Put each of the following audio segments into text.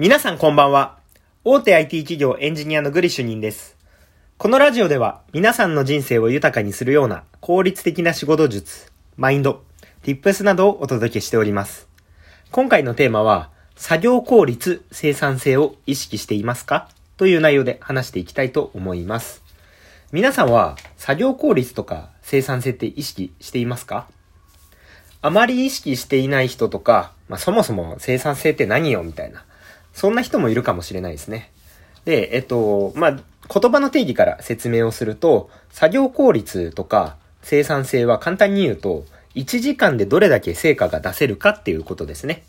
皆さんこんばんは。大手 IT 企業エンジニアのグリ主任です。このラジオでは皆さんの人生を豊かにするような効率的な仕事術、マインド、tips などをお届けしております。今回のテーマは、作業効率、生産性を意識していますか？という内容で話していきたいと思います。皆さんは作業効率とか生産性って意識していますか？あまり意識していない人とか、まあ、そもそも生産性って何よ？みたいなそんな人もいるかもしれないですね。で、えっと、まあ、言葉の定義から説明をすると、作業効率とか生産性は簡単に言うと、1時間でどれだけ成果が出せるかっていうことですね。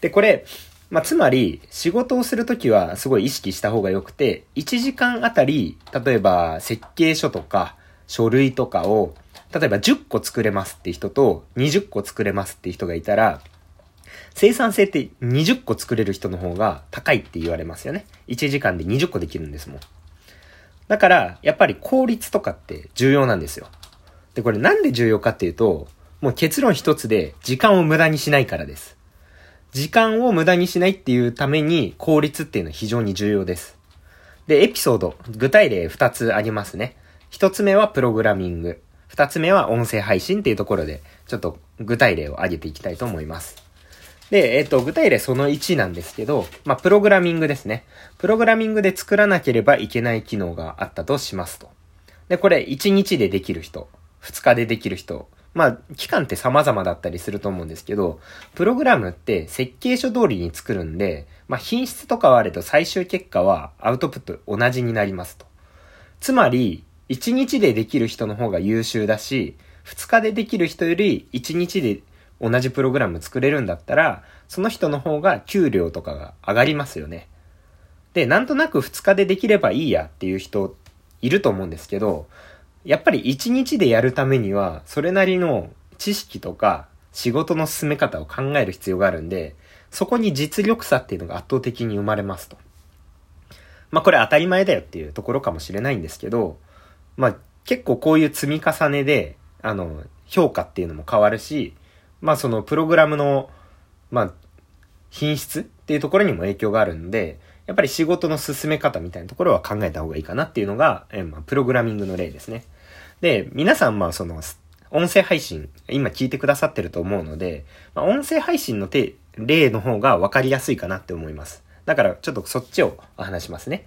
で、これ、まあ、つまり、仕事をするときはすごい意識した方が良くて、1時間あたり、例えば設計書とか書類とかを、例えば10個作れますって人と20個作れますって人がいたら、生産性って20個作れる人の方が高いって言われますよね。1時間で20個できるんですもん。だから、やっぱり効率とかって重要なんですよ。で、これなんで重要かっていうと、もう結論一つで時間を無駄にしないからです。時間を無駄にしないっていうために効率っていうのは非常に重要です。で、エピソード、具体例2つありますね。1つ目はプログラミング。2つ目は音声配信っていうところで、ちょっと具体例を挙げていきたいと思います。で、えっ、と、具体例その1なんですけど、まあ、プログラミングですね。プログラミングで作らなければいけない機能があったとしますと。で、これ1日でできる人、2日でできる人、まあ、期間って様々だったりすると思うんですけど、プログラムって設計書通りに作るんで、まあ、品質とかはあれと最終結果はアウトプット同じになりますと。つまり、1日でできる人の方が優秀だし、2日でできる人より1日で同じプログラム作れるんだったら、その人の方が給料とかが上がりますよね。で、なんとなく2日でできればいいやっていう人いると思うんですけど、やっぱり1日でやるためには、それなりの知識とか仕事の進め方を考える必要があるんで、そこに実力差っていうのが圧倒的に生まれますと。まあこれ当たり前だよっていうところかもしれないんですけど、まあ結構こういう積み重ねで、あの、評価っていうのも変わるし、まあそのプログラムの、まあ、品質っていうところにも影響があるんで、やっぱり仕事の進め方みたいなところは考えた方がいいかなっていうのが、えまあ、プログラミングの例ですね。で、皆さんまあその、音声配信、今聞いてくださってると思うので、まあ、音声配信の例の方が分かりやすいかなって思います。だからちょっとそっちを話しますね。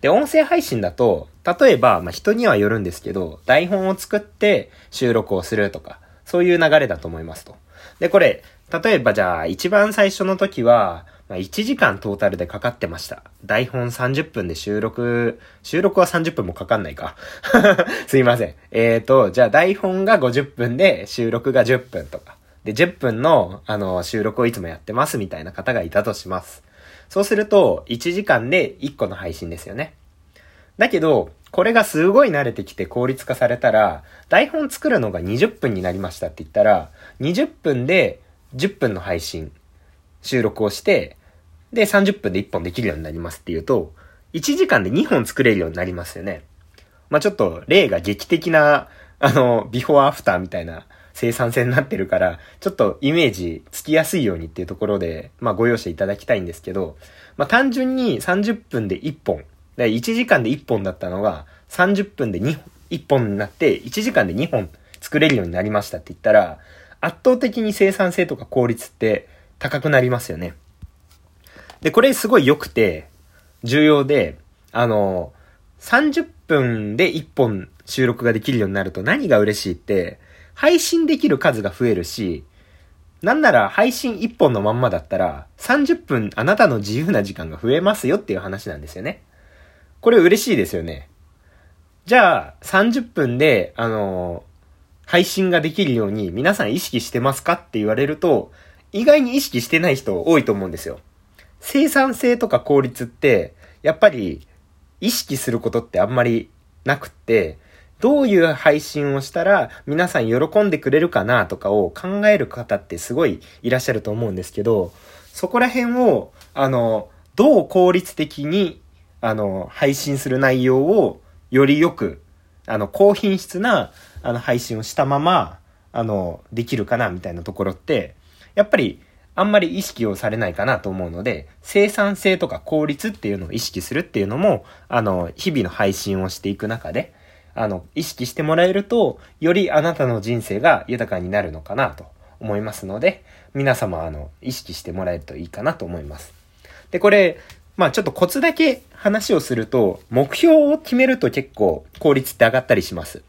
で、音声配信だと、例えば、まあ、人にはよるんですけど、台本を作って収録をするとか、そういう流れだと思いますと。で、これ、例えばじゃあ、一番最初の時は、まあ、1時間トータルでかかってました。台本30分で収録、収録は30分もかかんないか。すいません。えーと、じゃあ台本が50分で収録が10分とか。で、10分の、あの、収録をいつもやってますみたいな方がいたとします。そうすると、1時間で1個の配信ですよね。だけど、これがすごい慣れてきて効率化されたら、台本作るのが20分になりましたって言ったら、20分で10分の配信、収録をして、で、30分で1本できるようになりますっていうと、1時間で2本作れるようになりますよね。まあ、ちょっと例が劇的な、あの、ビフォーアフターみたいな生産性になってるから、ちょっとイメージつきやすいようにっていうところで、まあ、ご容赦いただきたいんですけど、まあ、単純に30分で1本、1時間で1本だったのが、30分で2本、1本になって、1時間で2本作れるようになりましたって言ったら、圧倒的に生産性とか効率って高くなりますよね。で、これすごい良くて、重要で、あの、30分で1本収録ができるようになると何が嬉しいって、配信できる数が増えるし、なんなら配信1本のまんまだったら、30分あなたの自由な時間が増えますよっていう話なんですよね。これ嬉しいですよね。じゃあ、30分で、あの配信ができるように皆さん意識してますかって言われると、意外に意識してない人多いと思うんですよ。生産性とか効率って、やっぱり意識することってあんまりなくって、どういう配信をしたら皆さん喜んでくれるかなとかを考える方ってすごいいらっしゃると思うんですけど、そこら辺を、あの、どう効率的に、あの、配信する内容をよりよく、あの、高品質なあの、配信をしたまま、あの、できるかな、みたいなところって、やっぱり、あんまり意識をされないかなと思うので、生産性とか効率っていうのを意識するっていうのも、あの、日々の配信をしていく中で、あの、意識してもらえると、よりあなたの人生が豊かになるのかなと思いますので、皆様、あの、意識してもらえるといいかなと思います。で、これ、まあちょっとコツだけ話をすると、目標を決めると結構効率って上がったりします。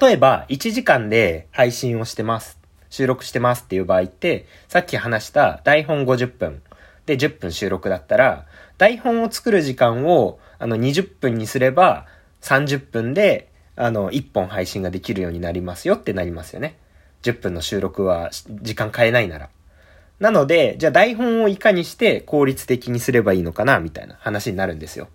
例えば、1時間で配信をしてます。収録してますっていう場合って、さっき話した台本50分で10分収録だったら、台本を作る時間をあの20分にすれば30分であの1本配信ができるようになりますよってなりますよね。10分の収録は時間変えないなら。なので、じゃあ台本をいかにして効率的にすればいいのかなみたいな話になるんですよ。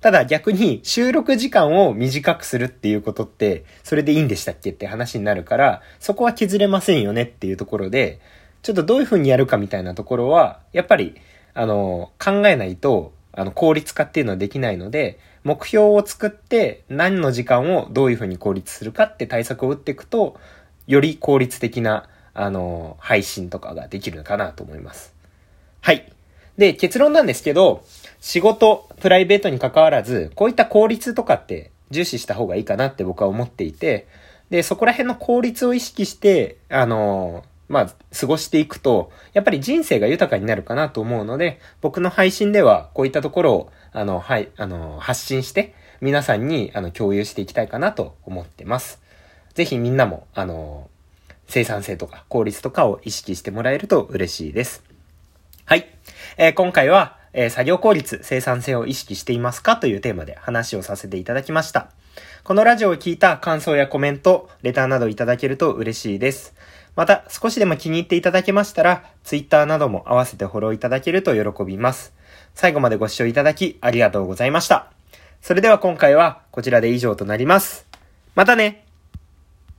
ただ逆に収録時間を短くするっていうことって、それでいいんでしたっけって話になるから、そこは削れませんよねっていうところで、ちょっとどういう風にやるかみたいなところは、やっぱり、あの、考えないと、あの、効率化っていうのはできないので、目標を作って何の時間をどういう風に効率するかって対策を打っていくと、より効率的な、あの、配信とかができるのかなと思います。はい。で、結論なんですけど、仕事、プライベートに関わらず、こういった効率とかって重視した方がいいかなって僕は思っていて、で、そこら辺の効率を意識して、あのまあ、過ごしていくと、やっぱり人生が豊かになるかなと思うので、僕の配信ではこういったところを、あの、はい、あの、発信して、皆さんに、あの、共有していきたいかなと思ってます。ぜひみんなも、あの、生産性とか効率とかを意識してもらえると嬉しいです。はい。えー、今回は、えー、作業効率、生産性を意識していますかというテーマで話をさせていただきました。このラジオを聞いた感想やコメント、レターなどいただけると嬉しいです。また、少しでも気に入っていただけましたら、ツイッターなども合わせてフォローいただけると喜びます。最後までご視聴いただきありがとうございました。それでは今回はこちらで以上となります。またね